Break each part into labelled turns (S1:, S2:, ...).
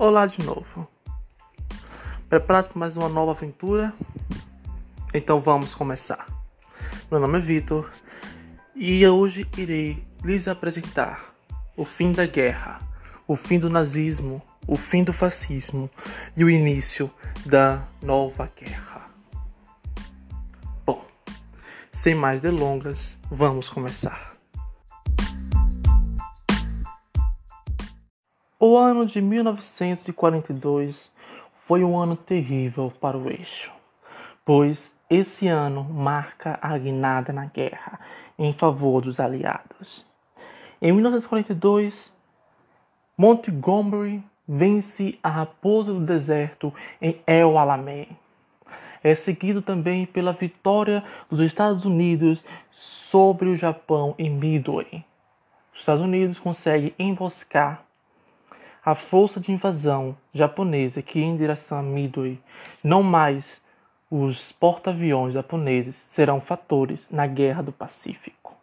S1: Olá de novo. Preparados para mais uma nova aventura? Então vamos começar. Meu nome é Vitor e hoje irei lhes apresentar o fim da guerra, o fim do nazismo, o fim do fascismo e o início da nova guerra. Bom, sem mais delongas, vamos começar. O ano de 1942 foi um ano terrível para o eixo, pois esse ano marca a guinada na guerra em favor dos aliados. Em 1942, Montgomery vence a Raposa do Deserto em El Alamein. É seguido também pela vitória dos Estados Unidos sobre o Japão em Midway. Os Estados Unidos conseguem emboscar a força de invasão japonesa que ia em direção a Midway, não mais os porta-aviões japoneses serão fatores na Guerra do Pacífico.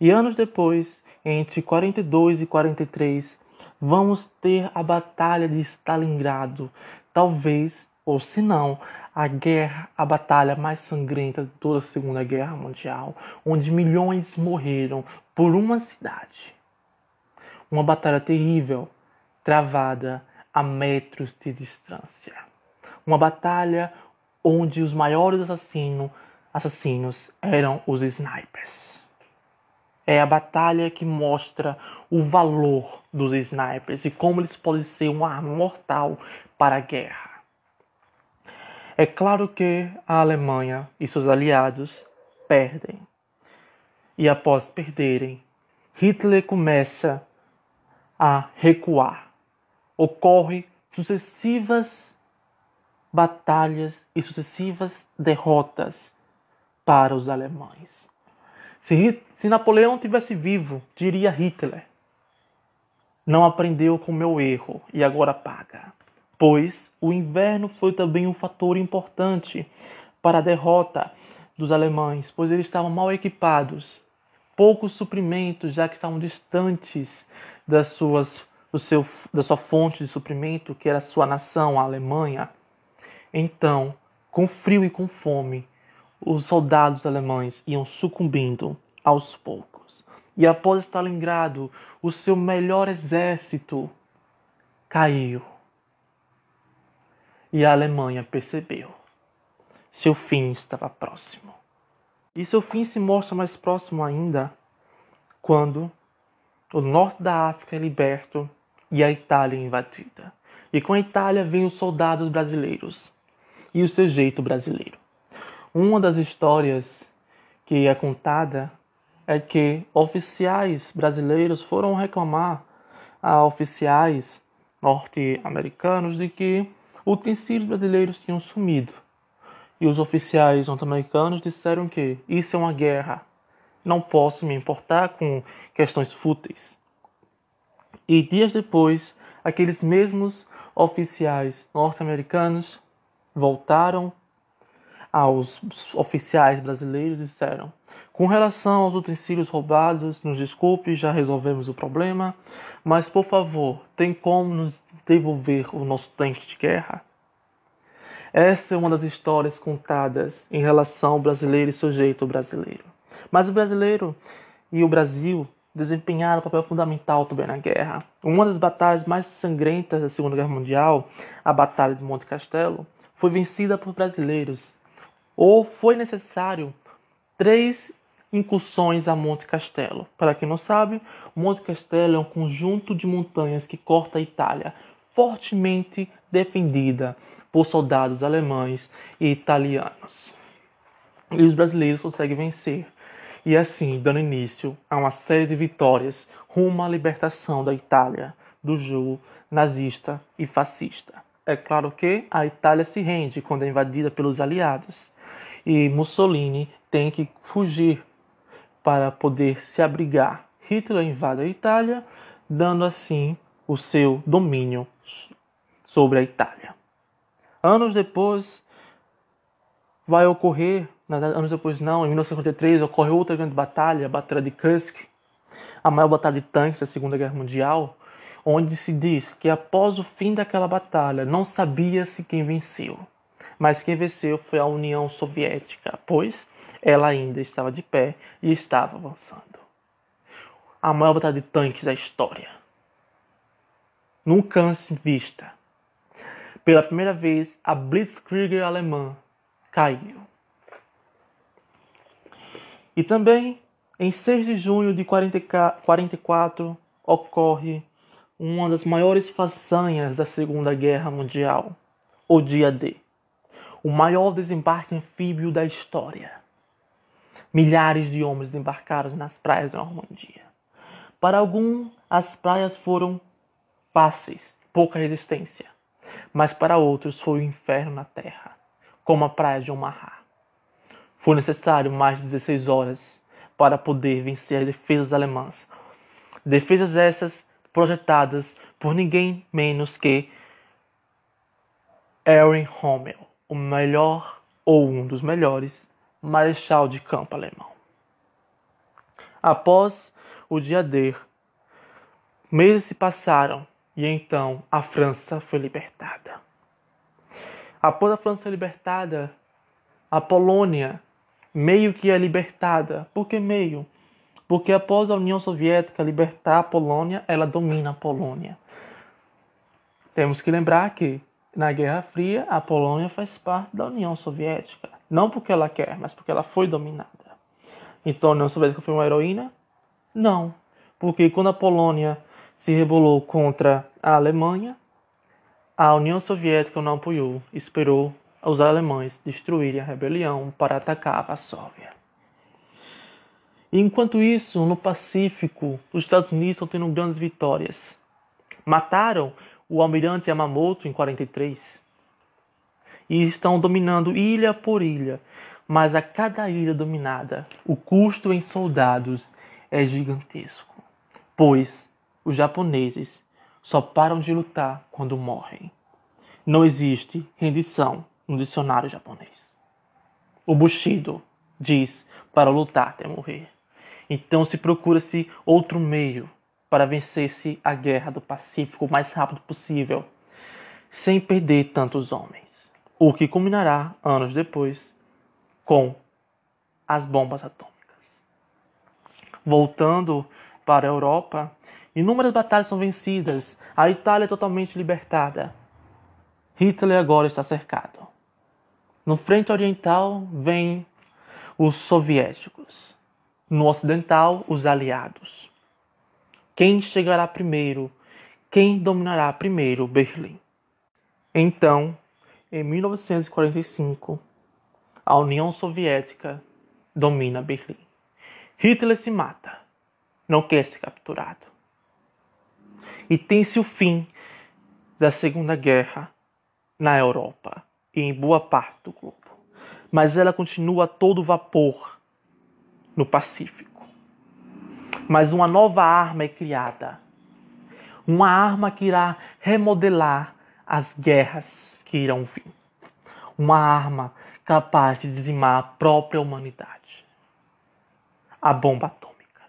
S1: E anos depois, entre 42 e 43, vamos ter a Batalha de Stalingrado, talvez, ou se não, a guerra, a batalha mais sangrenta de toda a Segunda Guerra Mundial, onde milhões morreram por uma cidade. Uma batalha terrível, travada a metros de distância. Uma batalha onde os maiores assassino, assassinos eram os snipers. É a batalha que mostra o valor dos snipers e como eles podem ser uma arma mortal para a guerra. É claro que a Alemanha e seus aliados perdem. E após perderem, Hitler começa a recuar ocorre sucessivas batalhas e sucessivas derrotas para os alemães. Se, se Napoleão tivesse vivo, diria Hitler: não aprendeu com meu erro e agora paga. Pois o inverno foi também um fator importante para a derrota dos alemães, pois eles estavam mal equipados, poucos suprimentos, já que estavam distantes das suas do seu, da sua fonte de suprimento, que era a sua nação, a Alemanha. Então, com frio e com fome, os soldados alemães iam sucumbindo aos poucos. E após Stalingrado, o seu melhor exército caiu. E a Alemanha percebeu. Seu fim estava próximo. E seu fim se mostra mais próximo ainda quando o norte da África é liberto e a Itália invadida. E com a Itália vêm os soldados brasileiros e o seu jeito brasileiro. Uma das histórias que é contada é que oficiais brasileiros foram reclamar a oficiais norte-americanos de que utensílios brasileiros tinham sumido. E os oficiais norte-americanos disseram que isso é uma guerra. Não posso me importar com questões fúteis. E dias depois, aqueles mesmos oficiais norte-americanos voltaram aos oficiais brasileiros e disseram: com relação aos utensílios roubados, nos desculpe, já resolvemos o problema, mas por favor, tem como nos devolver o nosso tanque de guerra? Essa é uma das histórias contadas em relação ao brasileiro e sujeito brasileiro. Mas o brasileiro e o Brasil desempenharam um papel fundamental também na guerra. Uma das batalhas mais sangrentas da Segunda Guerra Mundial, a Batalha de Monte Castelo, foi vencida por brasileiros. Ou foi necessário três incursões a Monte Castelo. Para quem não sabe, Monte Castelo é um conjunto de montanhas que corta a Itália, fortemente defendida por soldados alemães e italianos. E os brasileiros conseguem vencer e assim dando início a uma série de vitórias rumo à libertação da Itália do jugo nazista e fascista. É claro que a Itália se rende quando é invadida pelos aliados e Mussolini tem que fugir para poder se abrigar. Hitler invade a Itália, dando assim o seu domínio sobre a Itália. Anos depois, vai ocorrer, anos depois não, em 1953 ocorre outra grande batalha, a Batalha de Kursk, a maior batalha de tanques da Segunda Guerra Mundial, onde se diz que após o fim daquela batalha não sabia-se quem venceu, mas quem venceu foi a União Soviética, pois ela ainda estava de pé e estava avançando. A maior batalha de tanques da história. Nunca antes vista. Pela primeira vez, a Blitzkrieg alemã caiu. E também, em 6 de junho de 44, ocorre uma das maiores façanhas da Segunda Guerra Mundial, o Dia D, o maior desembarque anfíbio da história. Milhares de homens desembarcaram nas praias da Normandia. Para alguns, as praias foram fáceis, pouca resistência, mas para outros foi o inferno na terra, como a praia de Omaha. Foi necessário mais de 16 horas para poder vencer as defesas alemãs. Defesas essas projetadas por ninguém menos que Erwin Rommel, o melhor ou um dos melhores marechal de campo alemão. Após o dia D, meses se passaram e então a França foi libertada. Após a França libertada, a Polônia meio que é libertada. Por que meio? Porque após a União Soviética libertar a Polônia, ela domina a Polônia. Temos que lembrar que na Guerra Fria a Polônia faz parte da União Soviética. Não porque ela quer, mas porque ela foi dominada. Então a União Soviética foi uma heroína? Não. Porque quando a Polônia se rebelou contra a Alemanha, a União Soviética não apoiou, esperou os alemães destruírem a rebelião para atacar a Varsóvia. Enquanto isso, no Pacífico, os Estados Unidos estão tendo grandes vitórias. Mataram o almirante Yamamoto em 43 e estão dominando ilha por ilha, mas a cada ilha dominada, o custo em soldados é gigantesco, pois os japoneses só param de lutar quando morrem. Não existe rendição no dicionário japonês. O Bushido diz para lutar até morrer. Então se procura-se outro meio para vencer-se a guerra do Pacífico o mais rápido possível, sem perder tantos homens. O que culminará, anos depois, com as bombas atômicas. Voltando para a Europa, inúmeras batalhas são vencidas, a Itália é totalmente libertada. Hitler agora está cercado. No frente oriental vem os soviéticos no ocidental, os aliados. Quem chegará primeiro? Quem dominará primeiro Berlim? Então, em 1945, a União Soviética domina Berlim. Hitler se mata, não quer ser capturado. E tem-se o fim da Segunda Guerra na Europa em boa parte do globo. Mas ela continua a todo vapor no Pacífico. Mas uma nova arma é criada. Uma arma que irá remodelar as guerras que irão vir. Uma arma capaz de dizimar a própria humanidade. A bomba atômica.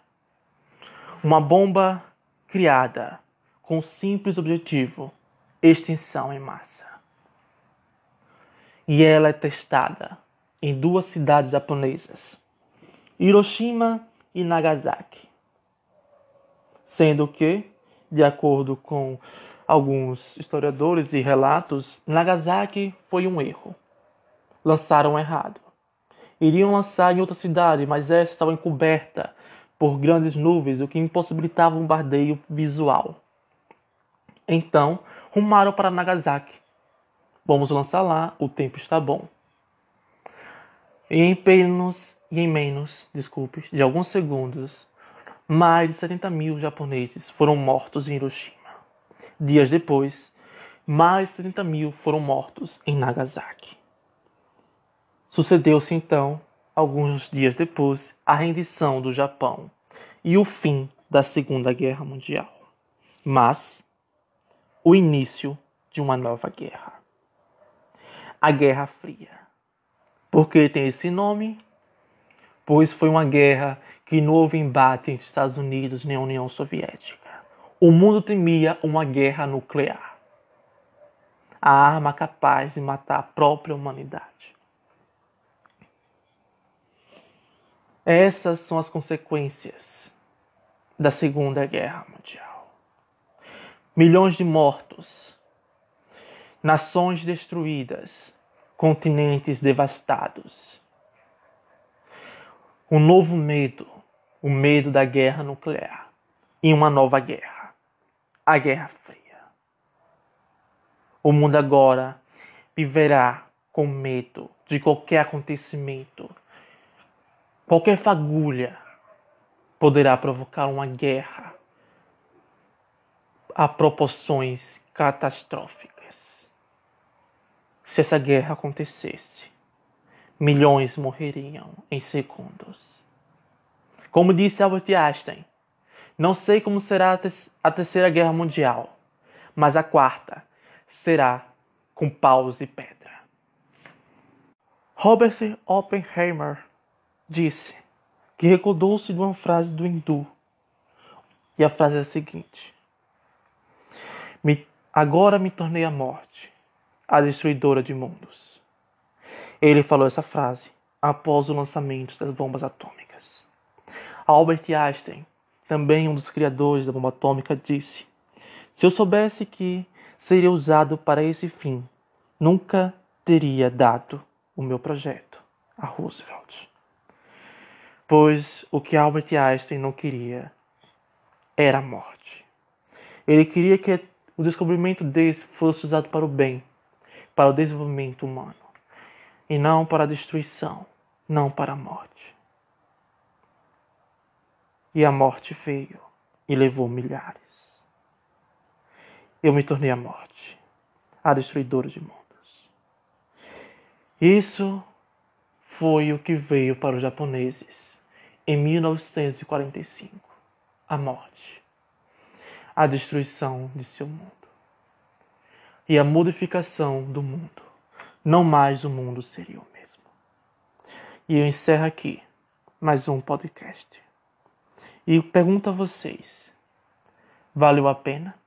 S1: Uma bomba criada com o simples objetivo extinção em massa. E ela é testada em duas cidades japonesas, Hiroshima e Nagasaki. Sendo que, de acordo com alguns historiadores e relatos, Nagasaki foi um erro. Lançaram errado. Iriam lançar em outra cidade, mas esta estava encoberta por grandes nuvens, o que impossibilitava o bombardeio visual. Então, rumaram para Nagasaki. Vamos lançar lá, o tempo está bom. E em apenas e em menos, desculpe, de alguns segundos, mais de 70 mil japoneses foram mortos em Hiroshima. Dias depois, mais de 70 mil foram mortos em Nagasaki. Sucedeu-se então, alguns dias depois, a rendição do Japão e o fim da Segunda Guerra Mundial. Mas o início de uma nova guerra. A Guerra Fria. Por que tem esse nome? pois foi uma guerra que não houve embate entre Estados Unidos nem a União Soviética. o mundo temia uma guerra nuclear a arma capaz de matar a própria humanidade. Essas são as consequências da Segunda Guerra Mundial. Milhões de mortos, nações destruídas, continentes devastados. Um novo medo, o medo da guerra nuclear e uma nova guerra, a Guerra Fria. O mundo agora viverá com medo de qualquer acontecimento. Qualquer fagulha poderá provocar uma guerra a proporções catastróficas. Se essa guerra acontecesse, milhões morreriam em segundos. Como disse Albert Einstein, não sei como será a terceira guerra mundial, mas a quarta será com paus e pedra. Robert Oppenheimer disse que recordou-se de uma frase do hindu. E a frase é a seguinte: Agora me tornei a morte, a destruidora de mundos. Ele falou essa frase após o lançamento das bombas atômicas. Albert Einstein, também um dos criadores da bomba atômica, disse: Se eu soubesse que seria usado para esse fim. Nunca teria dado o meu projeto a Roosevelt. Pois o que Albert Einstein não queria era a morte. Ele queria que o descobrimento desse fosse usado para o bem, para o desenvolvimento humano, e não para a destruição, não para a morte. E a morte veio e levou milhares eu me tornei a morte, a destruidora de mundos. Isso foi o que veio para os japoneses em 1945: a morte, a destruição de seu mundo e a modificação do mundo. Não mais o mundo seria o mesmo. E eu encerro aqui mais um podcast. E pergunto a vocês: valeu a pena?